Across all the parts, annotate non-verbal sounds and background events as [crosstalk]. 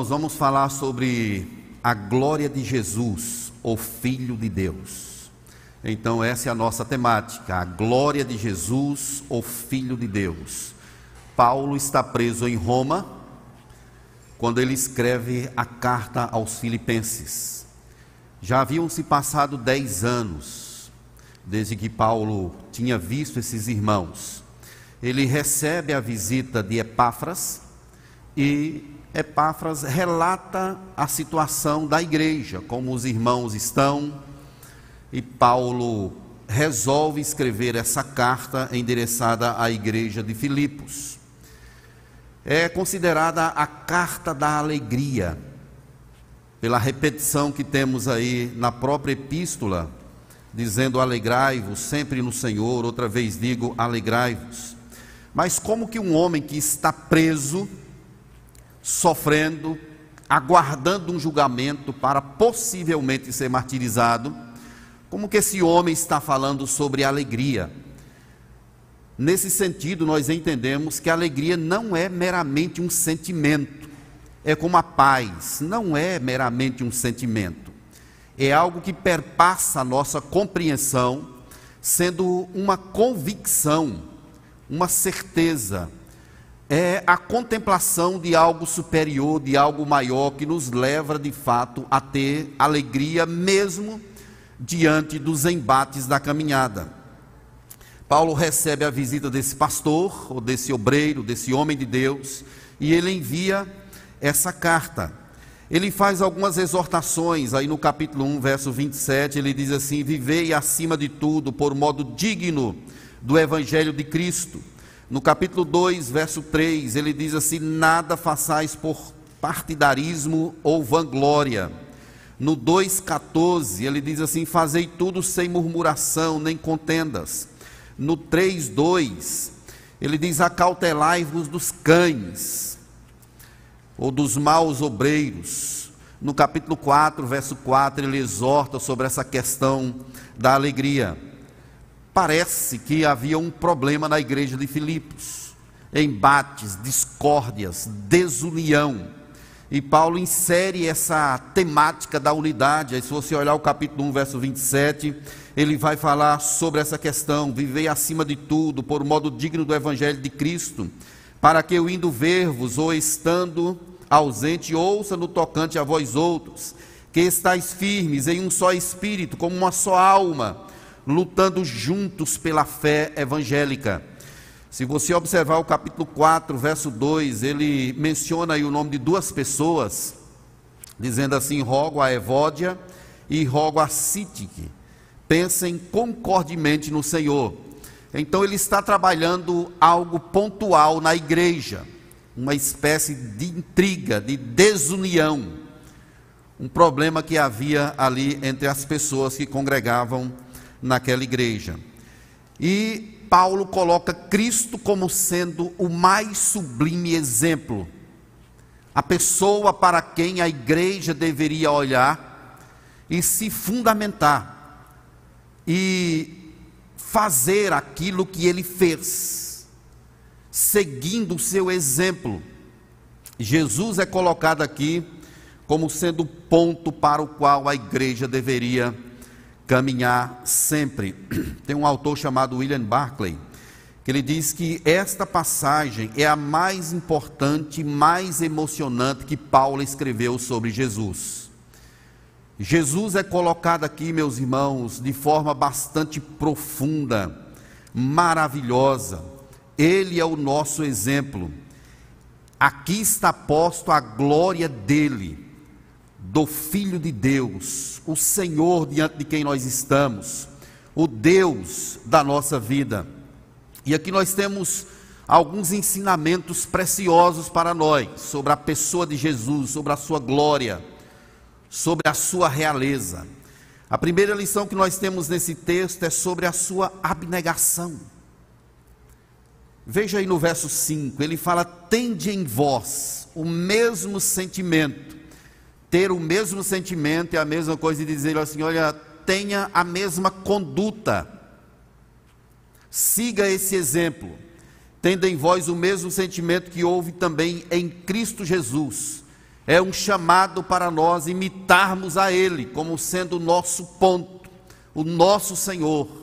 Nós vamos falar sobre a glória de Jesus, o Filho de Deus. Então, essa é a nossa temática, a glória de Jesus, o Filho de Deus. Paulo está preso em Roma quando ele escreve a carta aos Filipenses. Já haviam se passado dez anos desde que Paulo tinha visto esses irmãos. Ele recebe a visita de Epáfras e Epáfras relata a situação da igreja, como os irmãos estão, e Paulo resolve escrever essa carta endereçada à igreja de Filipos. É considerada a carta da alegria, pela repetição que temos aí na própria epístola, dizendo alegrai-vos sempre no Senhor, outra vez digo alegrai-vos. Mas como que um homem que está preso, sofrendo, aguardando um julgamento para possivelmente ser martirizado, como que esse homem está falando sobre alegria? Nesse sentido, nós entendemos que a alegria não é meramente um sentimento, é como a paz, não é meramente um sentimento, é algo que perpassa a nossa compreensão, sendo uma convicção, uma certeza, é a contemplação de algo superior, de algo maior, que nos leva de fato a ter alegria, mesmo diante dos embates da caminhada. Paulo recebe a visita desse pastor, ou desse obreiro, desse homem de Deus, e ele envia essa carta. Ele faz algumas exortações, aí no capítulo 1, verso 27, ele diz assim: Vivei acima de tudo por modo digno do evangelho de Cristo no capítulo 2, verso 3, ele diz assim: Nada façais por partidarismo ou vanglória. No 2,14, ele diz assim: Fazei tudo sem murmuração nem contendas. No 3,2, ele diz: Acautelai-vos dos cães ou dos maus obreiros. No capítulo 4, verso 4, ele exorta sobre essa questão da alegria parece que havia um problema na igreja de Filipos, embates, discórdias, desunião. E Paulo insere essa temática da unidade. Aí, se você olhar o capítulo 1, verso 27, ele vai falar sobre essa questão: vivei acima de tudo, por modo digno do evangelho de Cristo, para que eu indo ver-vos ou estando ausente, ouça no tocante a vós outros, que estáis firmes em um só espírito, como uma só alma lutando juntos pela fé evangélica. Se você observar o capítulo 4, verso 2, ele menciona aí o nome de duas pessoas, dizendo assim: rogo a Evódia e rogo a Sítique. Pensem concordemente no Senhor. Então ele está trabalhando algo pontual na igreja, uma espécie de intriga, de desunião, um problema que havia ali entre as pessoas que congregavam naquela igreja. E Paulo coloca Cristo como sendo o mais sublime exemplo, a pessoa para quem a igreja deveria olhar e se fundamentar e fazer aquilo que ele fez, seguindo o seu exemplo. Jesus é colocado aqui como sendo o ponto para o qual a igreja deveria caminhar sempre. [clears throat] Tem um autor chamado William Barclay, que ele diz que esta passagem é a mais importante, mais emocionante que Paulo escreveu sobre Jesus. Jesus é colocado aqui, meus irmãos, de forma bastante profunda, maravilhosa. Ele é o nosso exemplo. Aqui está posto a glória dele do Filho de Deus, o Senhor diante de quem nós estamos, o Deus da nossa vida. E aqui nós temos alguns ensinamentos preciosos para nós sobre a pessoa de Jesus, sobre a sua glória, sobre a sua realeza. A primeira lição que nós temos nesse texto é sobre a sua abnegação. Veja aí no verso 5, ele fala: Tende em vós o mesmo sentimento ter o mesmo sentimento é a mesma coisa de dizer assim: olha, tenha a mesma conduta, siga esse exemplo, tendo em vós o mesmo sentimento que houve também em Cristo Jesus, é um chamado para nós imitarmos a Ele como sendo o nosso ponto, o nosso Senhor.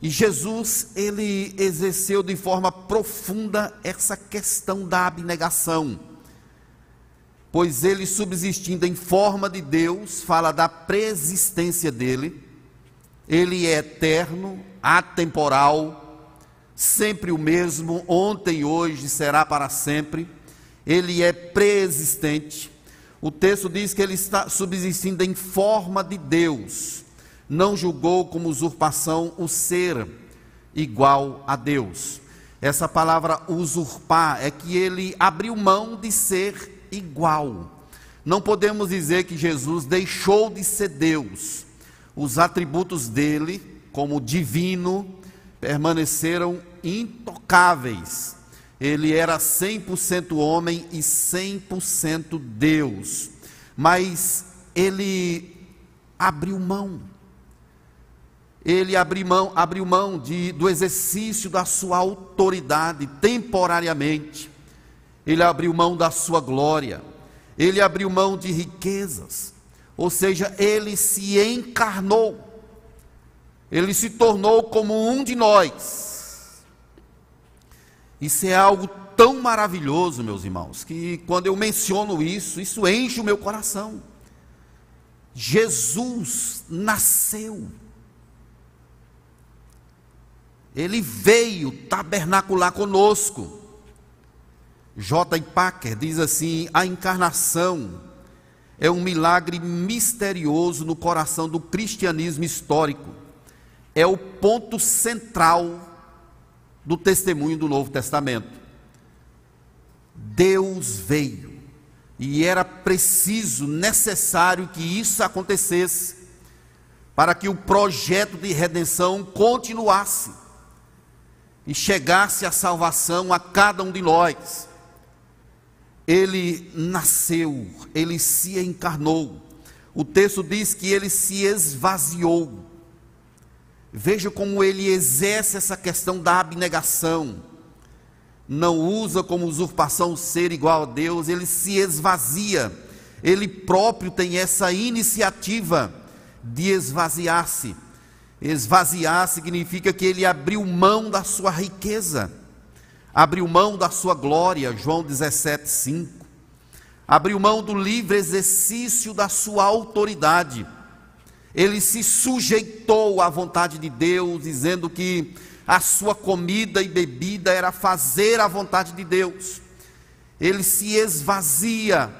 E Jesus, ele exerceu de forma profunda essa questão da abnegação, pois ele, subsistindo em forma de Deus, fala da preexistência dele, ele é eterno, atemporal, sempre o mesmo, ontem, hoje, será para sempre ele é preexistente. O texto diz que ele está subsistindo em forma de Deus, não julgou como usurpação o ser igual a Deus. Essa palavra usurpar é que ele abriu mão de ser igual. Não podemos dizer que Jesus deixou de ser Deus. Os atributos dele, como divino, permaneceram intocáveis ele era 100% homem e 100% Deus. Mas ele abriu mão. Ele abriu mão, abriu mão de, do exercício da sua autoridade temporariamente. Ele abriu mão da sua glória. Ele abriu mão de riquezas. Ou seja, ele se encarnou. Ele se tornou como um de nós isso é algo tão maravilhoso, meus irmãos, que quando eu menciono isso, isso enche o meu coração. Jesus nasceu. Ele veio tabernacular conosco. J. Packer diz assim: a encarnação é um milagre misterioso no coração do cristianismo histórico. É o ponto central do testemunho do Novo Testamento. Deus veio e era preciso, necessário que isso acontecesse para que o projeto de redenção continuasse e chegasse a salvação a cada um de nós. Ele nasceu, ele se encarnou. O texto diz que ele se esvaziou. Veja como ele exerce essa questão da abnegação. Não usa como usurpação ser igual a Deus, ele se esvazia. Ele próprio tem essa iniciativa de esvaziar-se. Esvaziar significa que ele abriu mão da sua riqueza, abriu mão da sua glória, João 17, 5. Abriu mão do livre exercício da sua autoridade ele se sujeitou à vontade de Deus, dizendo que a sua comida e bebida era fazer a vontade de Deus. Ele se esvazia,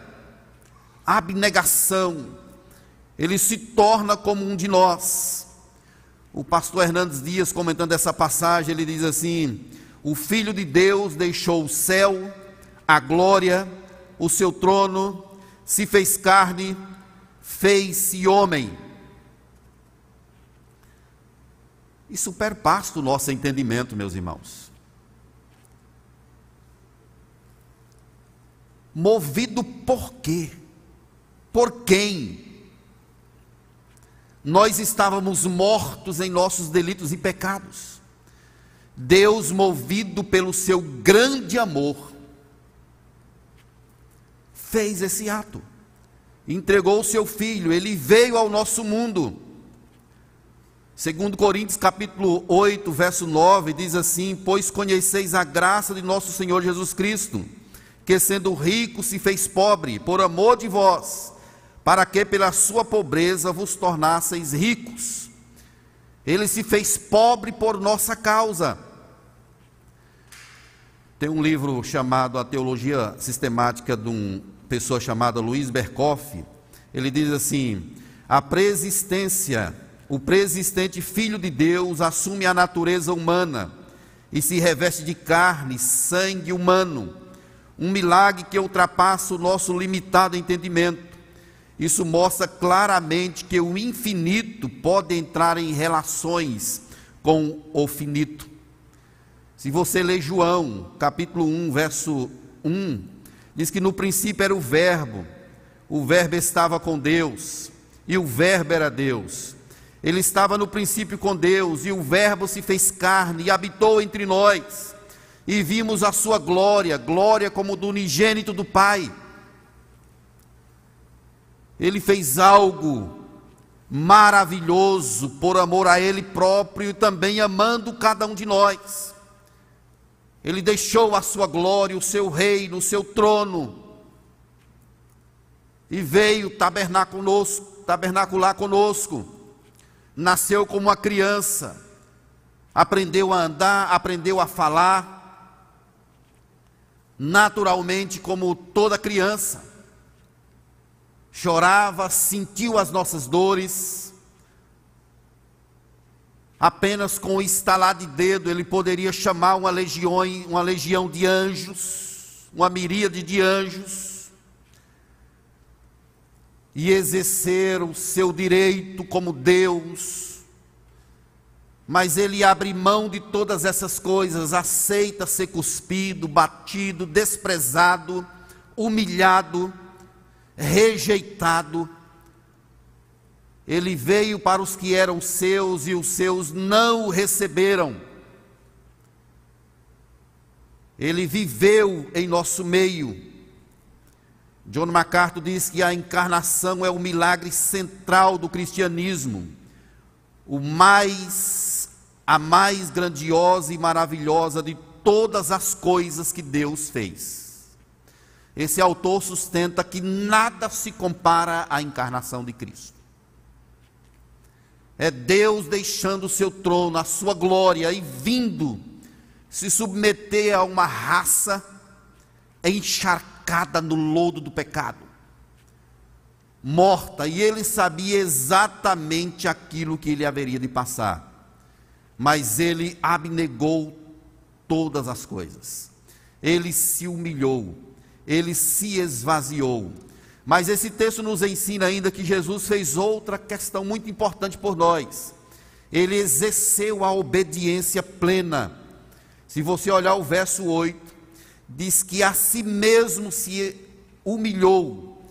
abnegação, ele se torna como um de nós. O pastor Hernandes Dias, comentando essa passagem, ele diz assim: O Filho de Deus deixou o céu, a glória, o seu trono, se fez carne, fez-se homem Isso perpassa o nosso entendimento, meus irmãos. Movido por quê? Por quem? Nós estávamos mortos em nossos delitos e pecados. Deus, movido pelo seu grande amor, fez esse ato. Entregou o seu filho, ele veio ao nosso mundo Segundo Coríntios capítulo 8, verso 9, diz assim: "Pois conheceis a graça de nosso Senhor Jesus Cristo, que sendo rico se fez pobre por amor de vós, para que pela sua pobreza vos tornasseis ricos. Ele se fez pobre por nossa causa." Tem um livro chamado A Teologia Sistemática de uma pessoa chamada Luiz Berkoff. Ele diz assim: "A preexistência o preexistente Filho de Deus assume a natureza humana e se reveste de carne, sangue humano, um milagre que ultrapassa o nosso limitado entendimento. Isso mostra claramente que o infinito pode entrar em relações com o finito. Se você ler João, capítulo 1, verso 1, diz que no princípio era o Verbo, o Verbo estava com Deus, e o Verbo era Deus. Ele estava no princípio com Deus, e o Verbo se fez carne e habitou entre nós, e vimos a sua glória, glória como do unigênito do Pai, Ele fez algo maravilhoso por amor a Ele próprio e também amando cada um de nós. Ele deixou a sua glória, o seu reino, o seu trono, e veio tabernar conosco, tabernacular conosco. Nasceu como uma criança, aprendeu a andar, aprendeu a falar, naturalmente, como toda criança. Chorava, sentiu as nossas dores. Apenas com o estalar de dedo ele poderia chamar uma legião, uma legião de anjos, uma miríade de anjos e exercer o seu direito como Deus, mas ele abre mão de todas essas coisas, aceita ser cuspido, batido, desprezado, humilhado, rejeitado. Ele veio para os que eram seus e os seus não o receberam. Ele viveu em nosso meio John MacArthur diz que a encarnação é o milagre central do cristianismo, o mais a mais grandiosa e maravilhosa de todas as coisas que Deus fez. Esse autor sustenta que nada se compara à encarnação de Cristo. É Deus deixando o seu trono, a sua glória e vindo se submeter a uma raça encharcada no lodo do pecado, morta, e ele sabia exatamente aquilo que ele haveria de passar, mas ele abnegou todas as coisas, ele se humilhou, ele se esvaziou. Mas esse texto nos ensina ainda que Jesus fez outra questão muito importante por nós. Ele exerceu a obediência plena. Se você olhar o verso 8, diz que a si mesmo se humilhou,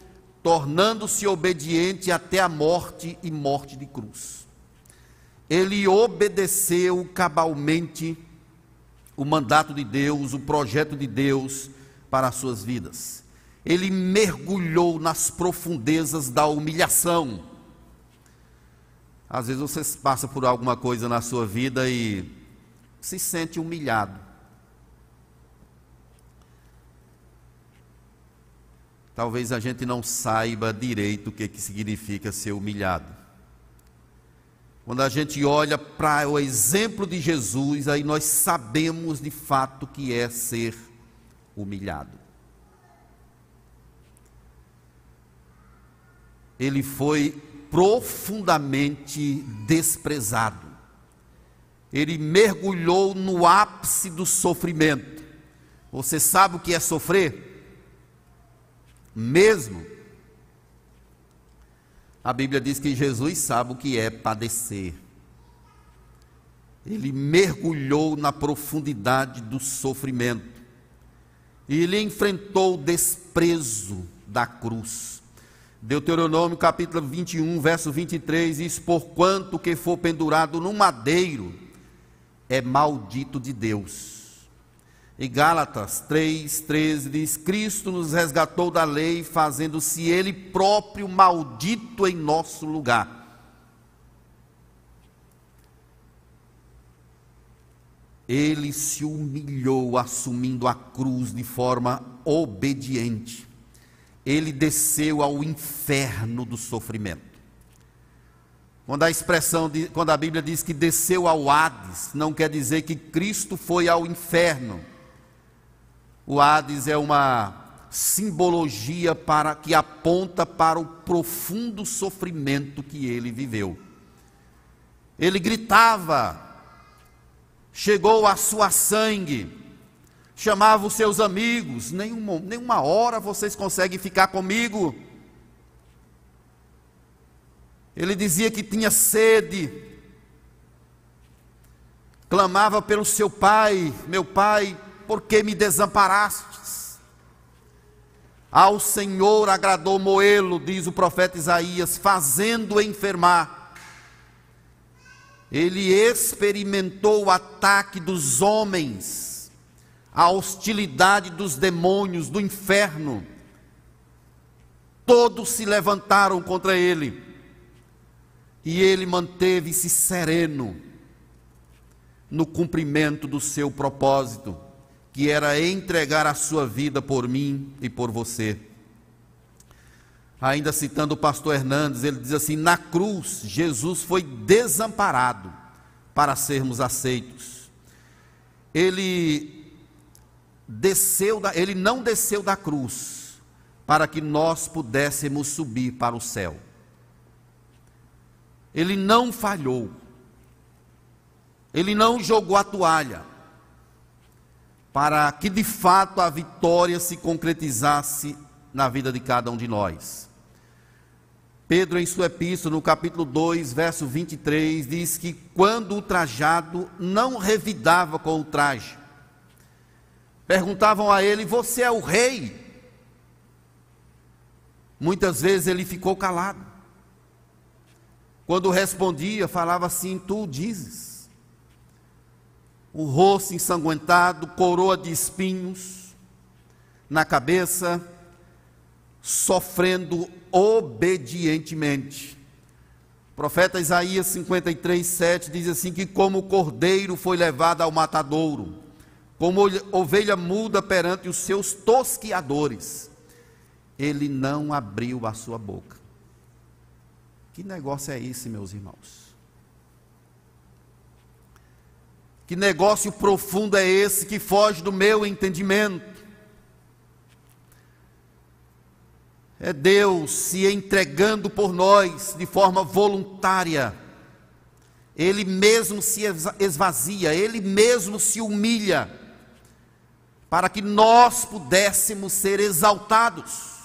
tornando-se obediente até a morte e morte de cruz. Ele obedeceu cabalmente o mandato de Deus, o projeto de Deus para as suas vidas. Ele mergulhou nas profundezas da humilhação. Às vezes você passa por alguma coisa na sua vida e se sente humilhado. talvez a gente não saiba direito o que, que significa ser humilhado. Quando a gente olha para o exemplo de Jesus, aí nós sabemos de fato que é ser humilhado. Ele foi profundamente desprezado. Ele mergulhou no ápice do sofrimento. Você sabe o que é sofrer? mesmo. A Bíblia diz que Jesus sabe o que é padecer. Ele mergulhou na profundidade do sofrimento. E ele enfrentou o desprezo da cruz. Deuteronômio capítulo 21, verso 23 diz: Porquanto que for pendurado no madeiro, é maldito de Deus. E Gálatas 3,13 diz: Cristo nos resgatou da lei, fazendo-se Ele próprio maldito em nosso lugar. Ele se humilhou, assumindo a cruz de forma obediente. Ele desceu ao inferno do sofrimento. Quando a expressão, de, quando a Bíblia diz que desceu ao Hades, não quer dizer que Cristo foi ao inferno o Hades é uma simbologia para que aponta para o profundo sofrimento que ele viveu. Ele gritava, chegou a sua sangue, chamava os seus amigos, nenhuma, nenhuma hora vocês conseguem ficar comigo. Ele dizia que tinha sede, clamava pelo seu pai, meu pai, por que me desamparastes? Ao Senhor agradou Moelo, diz o profeta Isaías, fazendo enfermar. Ele experimentou o ataque dos homens, a hostilidade dos demônios, do inferno. todos se levantaram contra ele. E ele manteve-se sereno no cumprimento do seu propósito, que era entregar a sua vida por mim e por você. Ainda citando o pastor Hernandes, ele diz assim: na cruz, Jesus foi desamparado para sermos aceitos. Ele desceu, da, ele não desceu da cruz para que nós pudéssemos subir para o céu. Ele não falhou. Ele não jogou a toalha para que de fato a vitória se concretizasse na vida de cada um de nós. Pedro, em sua epístola, no capítulo 2, verso 23, diz que quando o trajado não revidava com o traje, perguntavam a ele: Você é o rei? Muitas vezes ele ficou calado. Quando respondia, falava assim: Tu dizes. O rosto ensanguentado, coroa de espinhos na cabeça, sofrendo obedientemente. O profeta Isaías 53, 7 diz assim: que como o cordeiro foi levado ao matadouro, como ovelha muda perante os seus tosquiadores, ele não abriu a sua boca. Que negócio é esse, meus irmãos? Que negócio profundo é esse que foge do meu entendimento? é Deus se entregando por nós de forma voluntária. Ele mesmo se esvazia, ele mesmo se humilha, para que nós pudéssemos ser exaltados.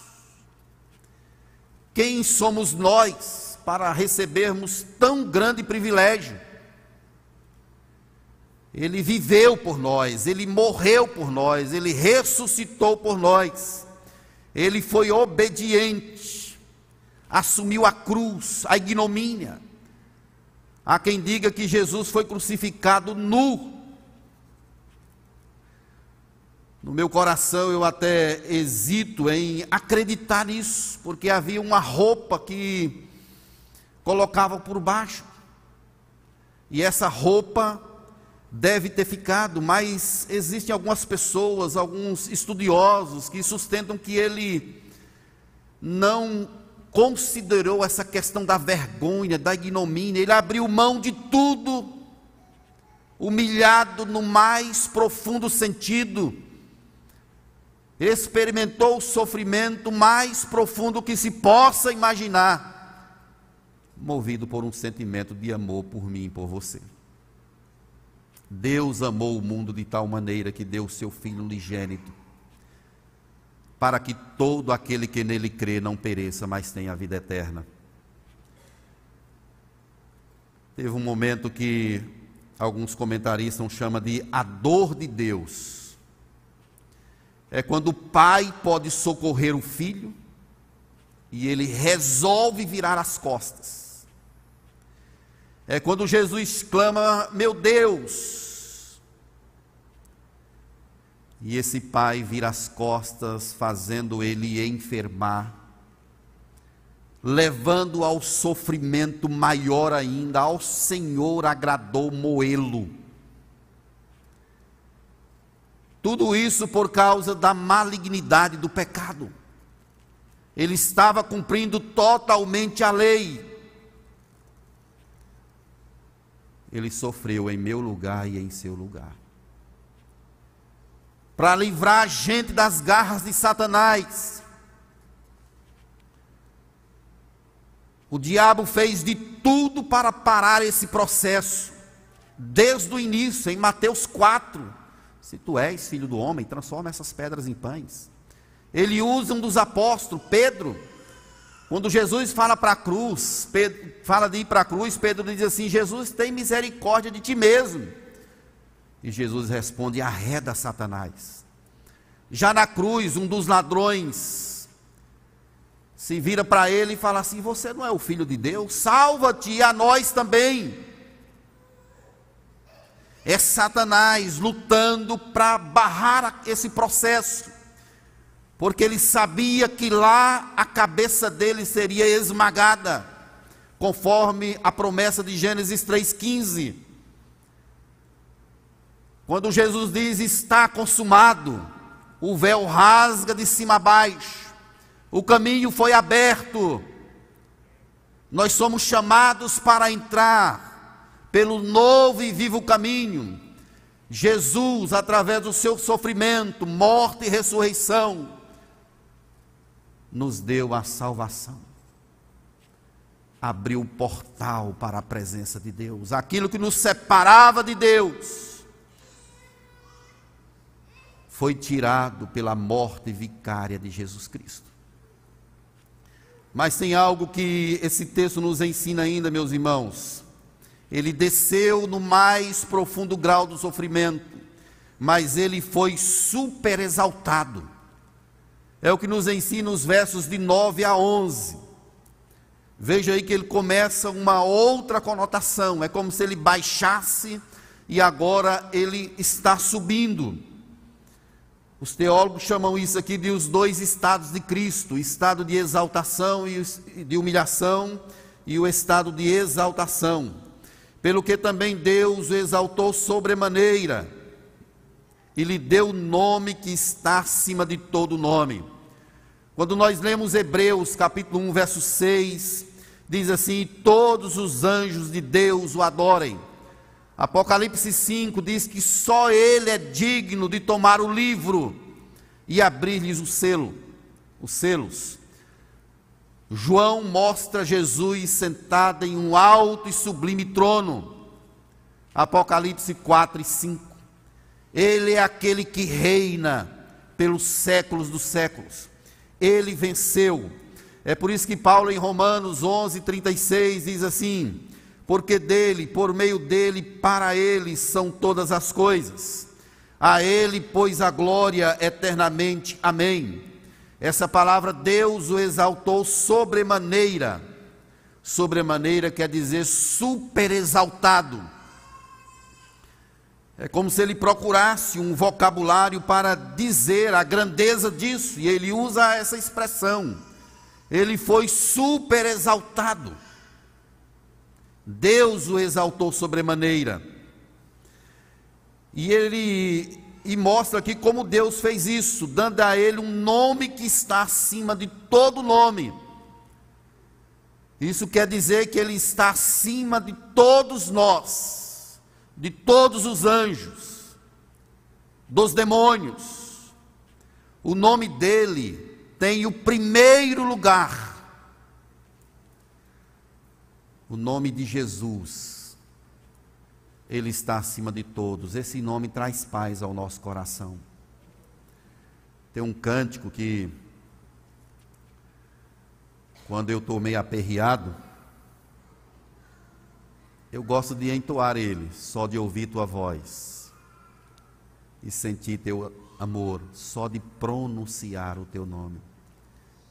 Quem somos nós para recebermos tão grande privilégio? Ele viveu por nós, ele morreu por nós, ele ressuscitou por nós. Ele foi obediente, assumiu a cruz, a ignomínia. Há quem diga que Jesus foi crucificado nu. No meu coração eu até hesito em acreditar nisso, porque havia uma roupa que colocava por baixo. E essa roupa deve ter ficado, mas existem algumas pessoas, alguns estudiosos que sustentam que ele não considerou essa questão da vergonha, da ignomínia, ele abriu mão de tudo, humilhado no mais profundo sentido, experimentou o sofrimento mais profundo que se possa imaginar, movido por um sentimento de amor por mim e por você. Deus amou o mundo de tal maneira que deu seu Filho unigênito, para que todo aquele que nele crê não pereça, mas tenha a vida eterna. Teve um momento que alguns comentaristas chamam de a dor de Deus. É quando o pai pode socorrer o filho e ele resolve virar as costas. É quando Jesus clama: Meu Deus, e esse pai vira as costas, fazendo ele enfermar, levando ao sofrimento maior ainda, ao Senhor agradou moê-lo. Tudo isso por causa da malignidade do pecado. Ele estava cumprindo totalmente a lei. Ele sofreu em meu lugar e em seu lugar para livrar a gente das garras de Satanás. O diabo fez de tudo para parar esse processo, desde o início, em Mateus 4. Se tu és filho do homem, transforma essas pedras em pães. Ele usa um dos apóstolos, Pedro. Quando Jesus fala para a cruz, Pedro, fala de ir para a cruz, Pedro diz assim: Jesus, tem misericórdia de ti mesmo e Jesus responde: arreda Satanás. Já na cruz, um dos ladrões se vira para ele e fala assim: Você não é o filho de Deus? Salva-te a nós também. É Satanás lutando para barrar esse processo, porque ele sabia que lá a cabeça dele seria esmagada, conforme a promessa de Gênesis 3,15. Quando Jesus diz está consumado, o véu rasga de cima a baixo, o caminho foi aberto, nós somos chamados para entrar pelo novo e vivo caminho. Jesus, através do seu sofrimento, morte e ressurreição, nos deu a salvação. Abriu o portal para a presença de Deus. Aquilo que nos separava de Deus foi tirado pela morte vicária de Jesus Cristo. Mas tem algo que esse texto nos ensina ainda, meus irmãos. Ele desceu no mais profundo grau do sofrimento, mas ele foi super exaltado. É o que nos ensina os versos de 9 a 11. Veja aí que ele começa uma outra conotação, é como se ele baixasse e agora ele está subindo. Os teólogos chamam isso aqui de os dois estados de Cristo: o estado de exaltação e de humilhação e o estado de exaltação. Pelo que também Deus o exaltou sobremaneira e lhe deu o nome que está acima de todo nome. Quando nós lemos Hebreus capítulo 1, verso 6, diz assim: Todos os anjos de Deus o adorem. Apocalipse 5 diz que só ele é digno de tomar o livro e abrir-lhes o selo, os selos. João mostra Jesus sentado em um alto e sublime trono. Apocalipse 4 e 5. Ele é aquele que reina pelos séculos dos séculos. Ele venceu. É por isso que Paulo em Romanos 11, 36 diz assim: porque dele, por meio dele, para ele são todas as coisas. A ele, pois, a glória eternamente. Amém. Essa palavra Deus o exaltou sobremaneira. Sobremaneira quer dizer super exaltado. É como se ele procurasse um vocabulário para dizer a grandeza disso, e ele usa essa expressão. Ele foi super exaltado. Deus o exaltou sobremaneira. E ele e mostra aqui como Deus fez isso, dando a ele um nome que está acima de todo nome. Isso quer dizer que ele está acima de todos nós, de todos os anjos, dos demônios. O nome dele tem o primeiro lugar o nome de Jesus, ele está acima de todos. Esse nome traz paz ao nosso coração. Tem um cântico que, quando eu estou meio aperreado, eu gosto de entoar ele, só de ouvir tua voz e sentir teu amor, só de pronunciar o teu nome.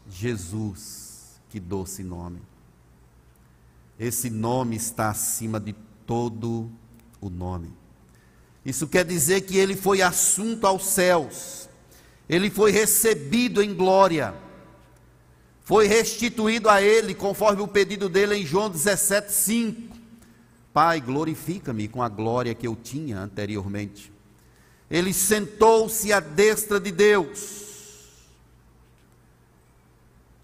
Jesus, que doce nome. Esse nome está acima de todo o nome. Isso quer dizer que ele foi assunto aos céus, ele foi recebido em glória, foi restituído a ele, conforme o pedido dele em João 17,5. Pai, glorifica-me com a glória que eu tinha anteriormente. Ele sentou-se à destra de Deus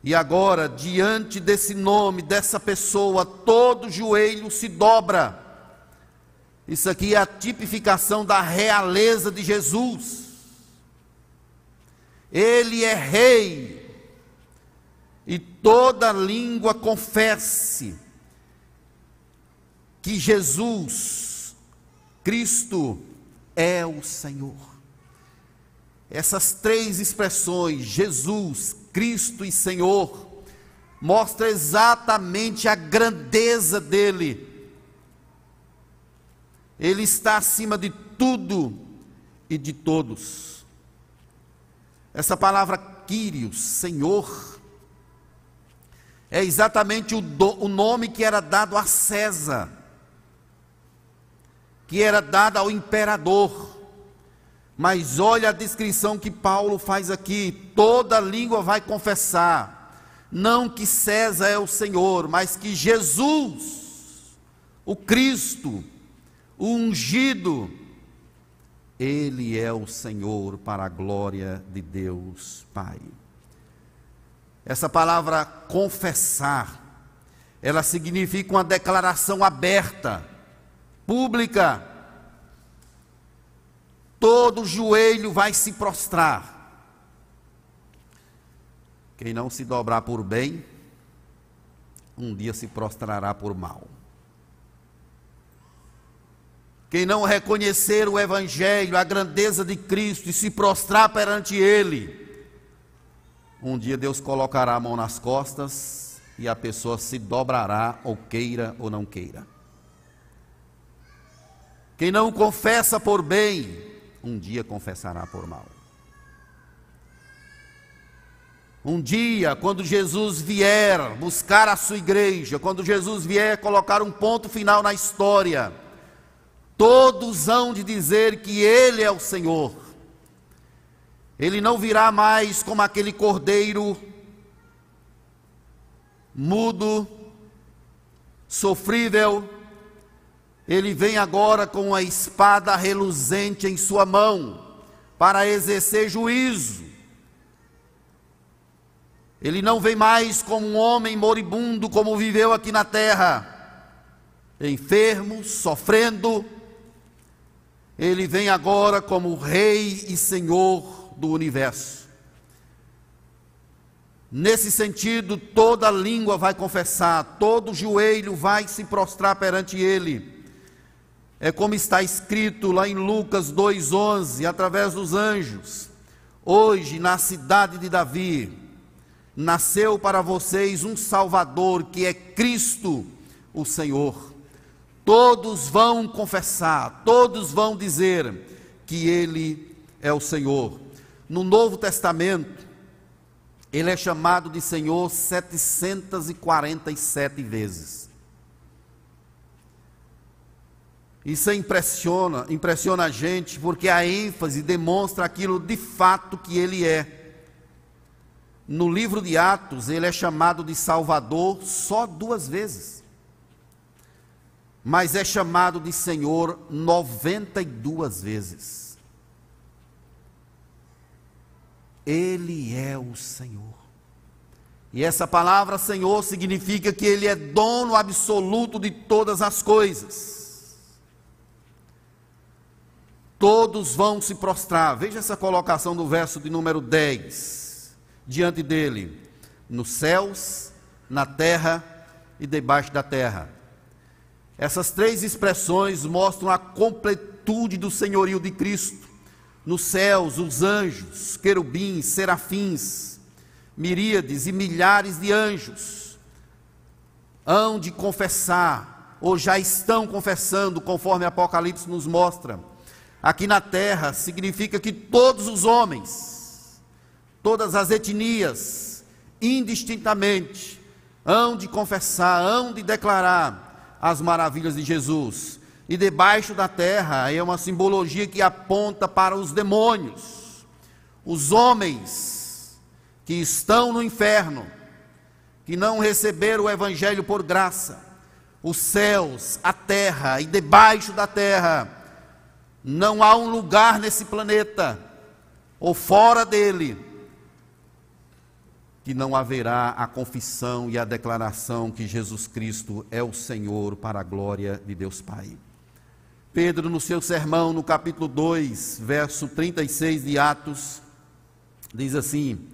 e agora, diante desse nome, dessa pessoa, todo joelho se dobra. Isso aqui é a tipificação da realeza de Jesus. Ele é rei. E toda língua confesse que Jesus, Cristo, é o Senhor. Essas três expressões, Jesus, Cristo e Senhor, mostra exatamente a grandeza dele. Ele está acima de tudo e de todos. Essa palavra Quírios, Senhor, é exatamente o, do, o nome que era dado a César, que era dado ao imperador. Mas olha a descrição que Paulo faz aqui: toda língua vai confessar, não que César é o Senhor, mas que Jesus, o Cristo, o ungido, ele é o Senhor para a glória de Deus Pai. Essa palavra confessar, ela significa uma declaração aberta, pública. Todo joelho vai se prostrar. Quem não se dobrar por bem, um dia se prostrará por mal. Quem não reconhecer o Evangelho, a grandeza de Cristo e se prostrar perante Ele, um dia Deus colocará a mão nas costas e a pessoa se dobrará, ou queira ou não queira. Quem não confessa por bem, um dia confessará por mal. Um dia, quando Jesus vier buscar a sua igreja, quando Jesus vier colocar um ponto final na história, todos hão de dizer que Ele é o Senhor. Ele não virá mais como aquele cordeiro mudo, sofrível, ele vem agora com a espada reluzente em sua mão para exercer juízo. Ele não vem mais como um homem moribundo como viveu aqui na terra, enfermo, sofrendo. Ele vem agora como Rei e Senhor do universo. Nesse sentido, toda língua vai confessar, todo joelho vai se prostrar perante Ele. É como está escrito lá em Lucas 2,11, através dos anjos. Hoje, na cidade de Davi, nasceu para vocês um Salvador, que é Cristo, o Senhor. Todos vão confessar, todos vão dizer que Ele é o Senhor. No Novo Testamento, Ele é chamado de Senhor 747 vezes. Isso impressiona, impressiona a gente, porque a ênfase demonstra aquilo de fato que ele é. No livro de Atos, ele é chamado de Salvador só duas vezes. Mas é chamado de Senhor 92 vezes. Ele é o Senhor. E essa palavra Senhor significa que Ele é dono absoluto de todas as coisas todos vão se prostrar. Veja essa colocação do verso de número 10, diante dele: nos céus, na terra e debaixo da terra. Essas três expressões mostram a completude do senhorio de Cristo. Nos céus, os anjos, querubins, serafins, miríades e milhares de anjos hão de confessar, ou já estão confessando, conforme Apocalipse nos mostra aqui na terra significa que todos os homens, todas as etnias, indistintamente, hão de confessar, hão de declarar as maravilhas de Jesus. E debaixo da terra é uma simbologia que aponta para os demônios, os homens que estão no inferno, que não receberam o evangelho por graça, os céus, a terra e debaixo da terra não há um lugar nesse planeta ou fora dele que não haverá a confissão e a declaração que Jesus Cristo é o Senhor para a glória de Deus Pai. Pedro, no seu sermão, no capítulo 2, verso 36 de Atos, diz assim: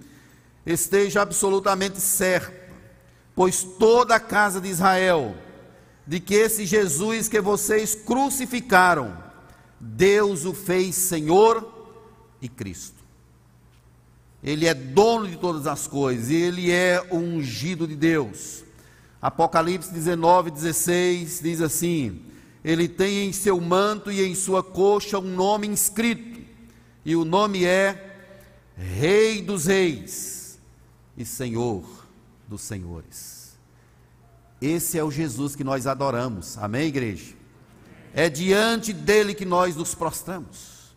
Esteja absolutamente certo, pois toda a casa de Israel, de que esse Jesus que vocês crucificaram, Deus o fez Senhor e Cristo. Ele é dono de todas as coisas, ele é o ungido de Deus. Apocalipse 19, 16 diz assim: Ele tem em seu manto e em sua coxa um nome inscrito, e o nome é Rei dos Reis e Senhor dos Senhores. Esse é o Jesus que nós adoramos, amém, igreja? É diante dele que nós nos prostramos.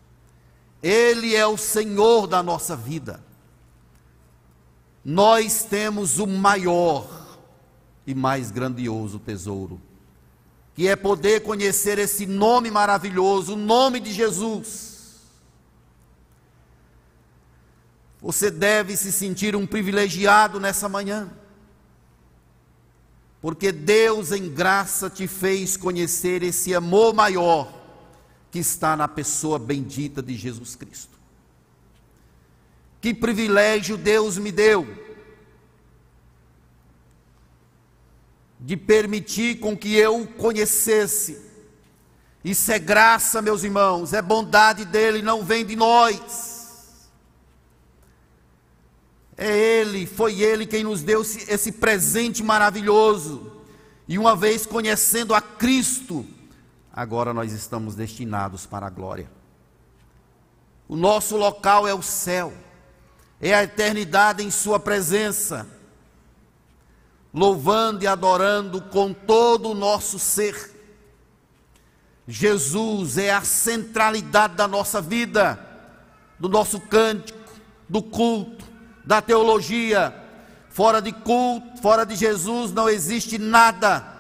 Ele é o Senhor da nossa vida. Nós temos o maior e mais grandioso tesouro, que é poder conhecer esse nome maravilhoso, o nome de Jesus. Você deve se sentir um privilegiado nessa manhã, porque Deus em graça te fez conhecer esse amor maior que está na pessoa bendita de Jesus Cristo. Que privilégio Deus me deu de permitir com que eu o conhecesse. Isso é graça, meus irmãos, é bondade dele, não vem de nós. É ele, foi ele quem nos deu esse presente maravilhoso. E uma vez conhecendo a Cristo, agora nós estamos destinados para a glória. O nosso local é o céu, é a eternidade em Sua presença, louvando e adorando com todo o nosso ser. Jesus é a centralidade da nossa vida, do nosso cântico, do culto, da teologia. Fora de culto, fora de Jesus não existe nada.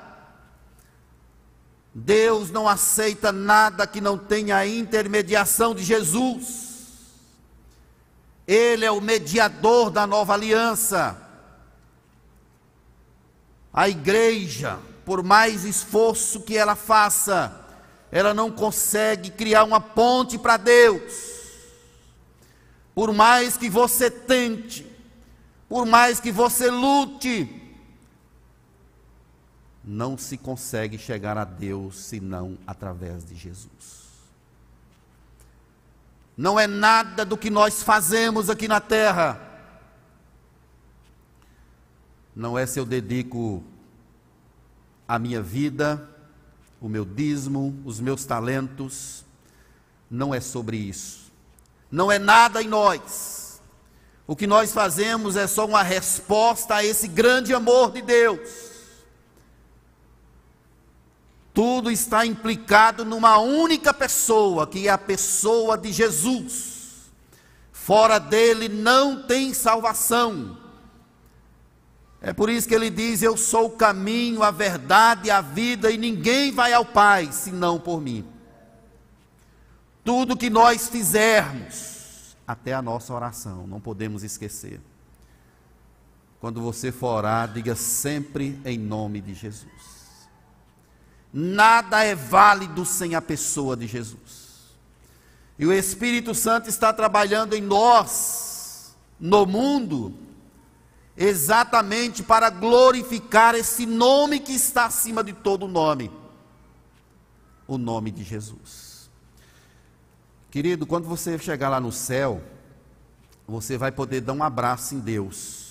Deus não aceita nada que não tenha a intermediação de Jesus. Ele é o mediador da nova aliança. A igreja, por mais esforço que ela faça, ela não consegue criar uma ponte para Deus. Por mais que você tente, por mais que você lute, não se consegue chegar a Deus senão através de Jesus. Não é nada do que nós fazemos aqui na terra. Não é se eu dedico a minha vida, o meu dízimo, os meus talentos. Não é sobre isso. Não é nada em nós. O que nós fazemos é só uma resposta a esse grande amor de Deus. Tudo está implicado numa única pessoa, que é a pessoa de Jesus. Fora dele não tem salvação. É por isso que ele diz: Eu sou o caminho, a verdade a vida, e ninguém vai ao Pai senão por mim. Tudo que nós fizermos, até a nossa oração, não podemos esquecer. Quando você for orar, diga sempre em nome de Jesus. Nada é válido sem a pessoa de Jesus. E o Espírito Santo está trabalhando em nós, no mundo, exatamente para glorificar esse nome que está acima de todo nome o nome de Jesus. Querido, quando você chegar lá no céu, você vai poder dar um abraço em Deus.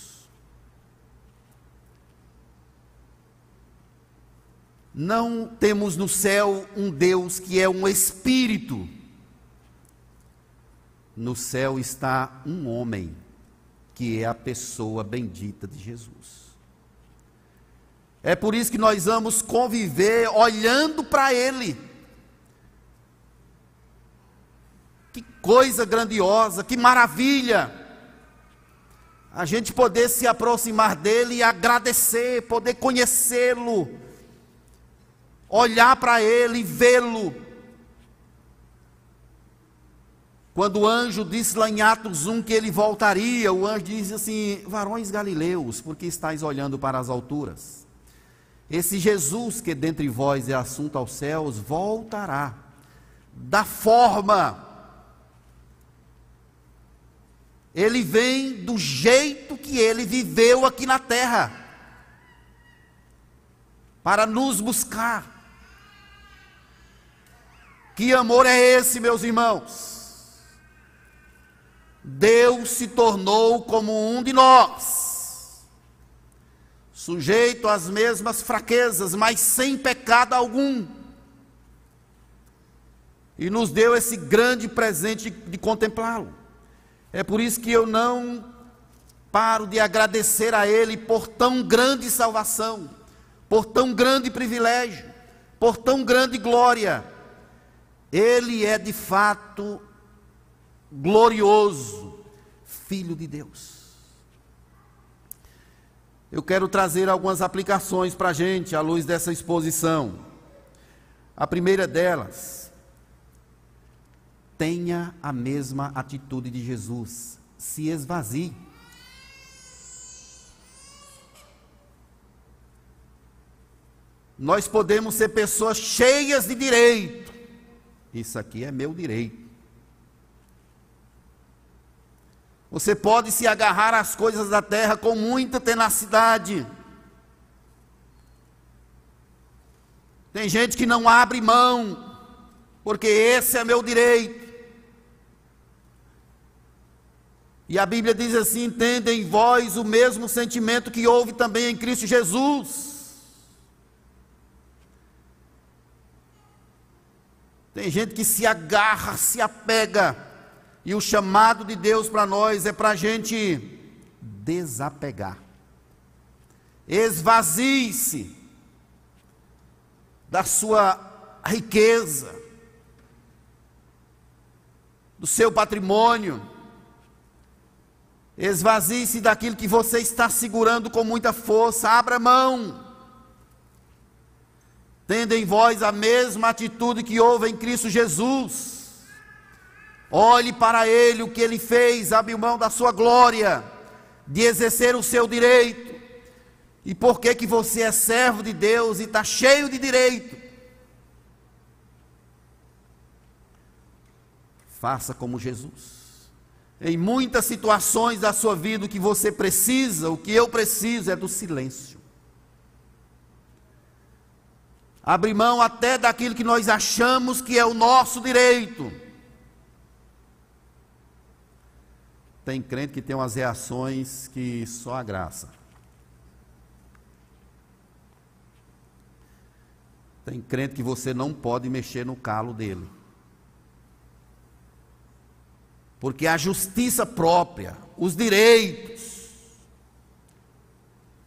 Não temos no céu um Deus que é um espírito. No céu está um homem, que é a pessoa bendita de Jesus. É por isso que nós vamos conviver olhando para Ele. Que coisa grandiosa, que maravilha! A gente poder se aproximar dele e agradecer, poder conhecê-lo olhar para ele e vê-lo. Quando o anjo disse lá em Atos 1 que ele voltaria, o anjo diz assim: Varões galileus, porque estáis olhando para as alturas? Esse Jesus que dentre vós é assunto aos céus, voltará da forma. Ele vem do jeito que ele viveu aqui na terra, para nos buscar. Que amor é esse, meus irmãos? Deus se tornou como um de nós, sujeito às mesmas fraquezas, mas sem pecado algum. E nos deu esse grande presente de contemplá-lo. É por isso que eu não paro de agradecer a Ele por tão grande salvação, por tão grande privilégio, por tão grande glória ele é de fato glorioso Filho de Deus. Eu quero trazer algumas aplicações para a gente à luz dessa exposição. A primeira delas, tenha a mesma atitude de Jesus, se esvazie. Nós podemos ser pessoas cheias de direito. Isso aqui é meu direito. Você pode se agarrar às coisas da terra com muita tenacidade. Tem gente que não abre mão, porque esse é meu direito. E a Bíblia diz assim: entendem em vós o mesmo sentimento que houve também em Cristo Jesus. Tem gente que se agarra, se apega, e o chamado de Deus para nós é para a gente desapegar. Esvazie-se da sua riqueza, do seu patrimônio. Esvazie-se daquilo que você está segurando com muita força. Abra mão. Tendo em vós a mesma atitude que houve em Cristo Jesus Olhe para ele o que ele fez, abre mão da sua glória, de exercer o seu direito. E por que que você é servo de Deus e está cheio de direito? Faça como Jesus. Em muitas situações da sua vida, o que você precisa, o que eu preciso é do silêncio. Abre mão até daquilo que nós achamos que é o nosso direito Tem crente que tem umas reações que só a graça. Tem crente que você não pode mexer no calo dele. Porque a justiça própria, os direitos,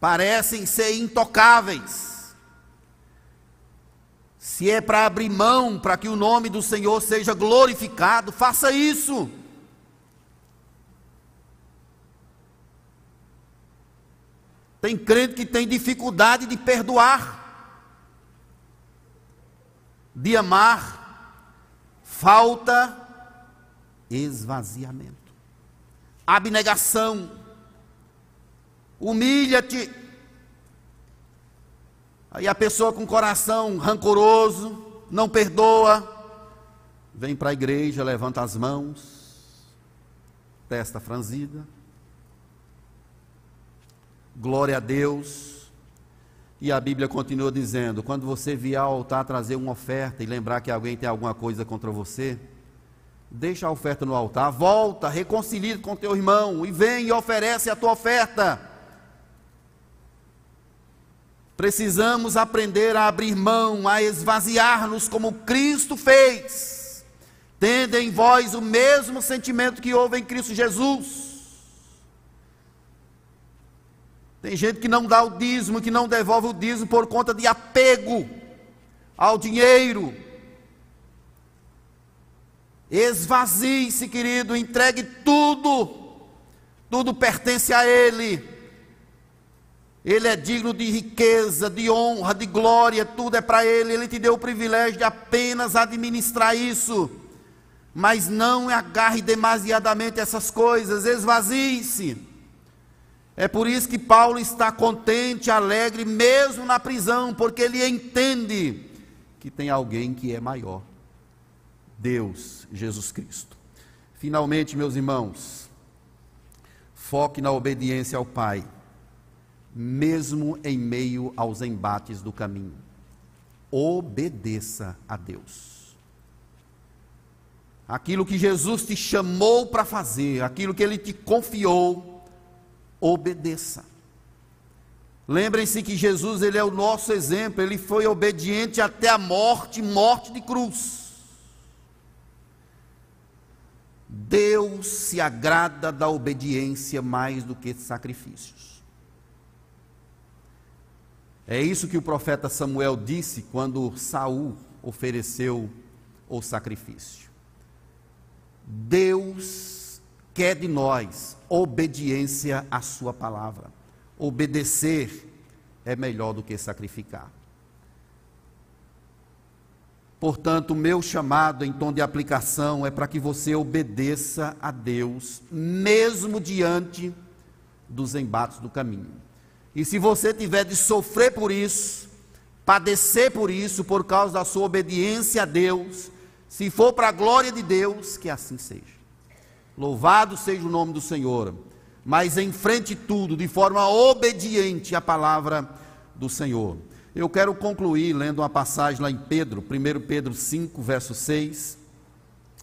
parecem ser intocáveis. Se é para abrir mão para que o nome do Senhor seja glorificado, faça isso. Tem crente que tem dificuldade de perdoar, de amar, falta esvaziamento, abnegação, humilha-te. Aí a pessoa com coração rancoroso, não perdoa, vem para a igreja, levanta as mãos, testa franzida glória a Deus. E a Bíblia continua dizendo: quando você vier ao altar trazer uma oferta e lembrar que alguém tem alguma coisa contra você, deixa a oferta no altar, volta, reconcilia com teu irmão e vem e oferece a tua oferta. Precisamos aprender a abrir mão, a esvaziar-nos como Cristo fez, tendo em vós o mesmo sentimento que houve em Cristo Jesus tem gente que não dá o dízimo, que não devolve o dízimo por conta de apego ao dinheiro. Esvazie-se, querido, entregue tudo, tudo pertence a Ele. Ele é digno de riqueza, de honra, de glória, tudo é para Ele. Ele te deu o privilégio de apenas administrar isso. Mas não agarre demasiadamente essas coisas, esvazie-se. É por isso que Paulo está contente, alegre, mesmo na prisão, porque ele entende que tem alguém que é maior: Deus, Jesus Cristo. Finalmente, meus irmãos, foque na obediência ao Pai, mesmo em meio aos embates do caminho. Obedeça a Deus. Aquilo que Jesus te chamou para fazer, aquilo que Ele te confiou, obedeça. Lembrem-se que Jesus, ele é o nosso exemplo, ele foi obediente até a morte, morte de cruz. Deus se agrada da obediência mais do que sacrifícios. É isso que o profeta Samuel disse quando Saul ofereceu o sacrifício. Deus quer de nós obediência à Sua palavra. Obedecer é melhor do que sacrificar. Portanto, o meu chamado em tom de aplicação é para que você obedeça a Deus, mesmo diante dos embates do caminho. E se você tiver de sofrer por isso, padecer por isso, por causa da sua obediência a Deus, se for para a glória de Deus, que assim seja. Louvado seja o nome do Senhor. Mas enfrente tudo de forma obediente à palavra do Senhor. Eu quero concluir lendo uma passagem lá em Pedro, 1 Pedro 5, verso 6,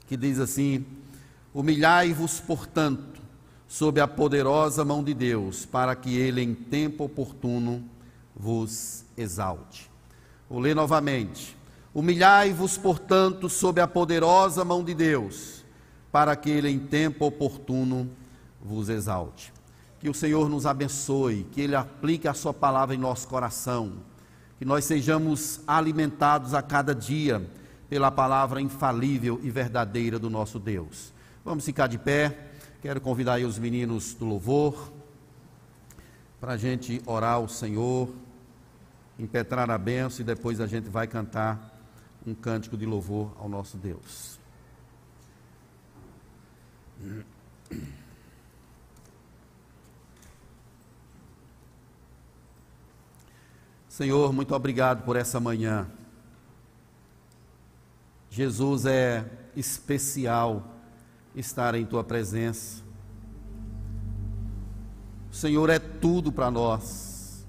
que diz assim: Humilhai-vos, portanto, sob a poderosa mão de Deus, para que ele em tempo oportuno vos exalte. Vou ler novamente. Humilhai-vos, portanto, sob a poderosa mão de Deus, para que ele em tempo oportuno vos exalte. Que o Senhor nos abençoe, que ele aplique a sua palavra em nosso coração que nós sejamos alimentados a cada dia pela palavra infalível e verdadeira do nosso Deus. Vamos ficar de pé. Quero convidar aí os meninos do louvor para a gente orar ao Senhor, impetrar a bênção e depois a gente vai cantar um cântico de louvor ao nosso Deus. Senhor, muito obrigado por essa manhã. Jesus é especial estar em tua presença. O Senhor é tudo para nós.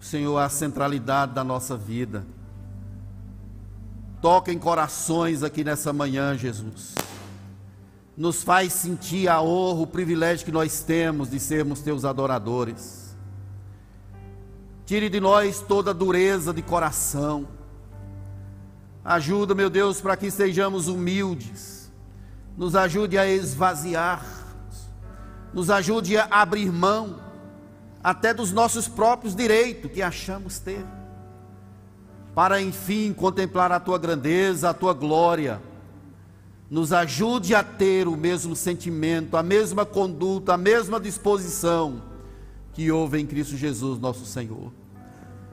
O Senhor é a centralidade da nossa vida. Toca em corações aqui nessa manhã, Jesus. Nos faz sentir a honra, o privilégio que nós temos de sermos teus adoradores. Tire de nós toda dureza de coração. Ajuda, meu Deus, para que sejamos humildes. Nos ajude a esvaziar. Nos ajude a abrir mão até dos nossos próprios direitos que achamos ter. Para enfim contemplar a tua grandeza, a tua glória. Nos ajude a ter o mesmo sentimento, a mesma conduta, a mesma disposição que houve em Cristo Jesus, nosso Senhor.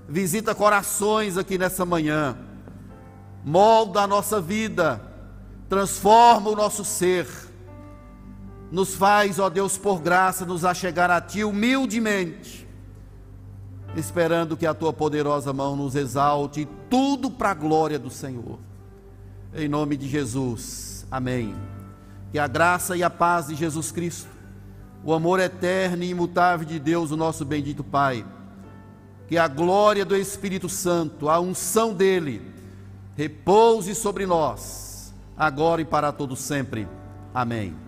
Visita corações aqui nessa manhã, molda a nossa vida, transforma o nosso ser, nos faz, ó Deus, por graça, nos achegar a Ti humildemente, esperando que a Tua poderosa mão nos exalte, tudo para a glória do Senhor. Em nome de Jesus, amém. Que a graça e a paz de Jesus Cristo o amor eterno e imutável de Deus, o nosso bendito Pai, que a glória do Espírito Santo, a unção dele, repouse sobre nós, agora e para todo sempre. Amém.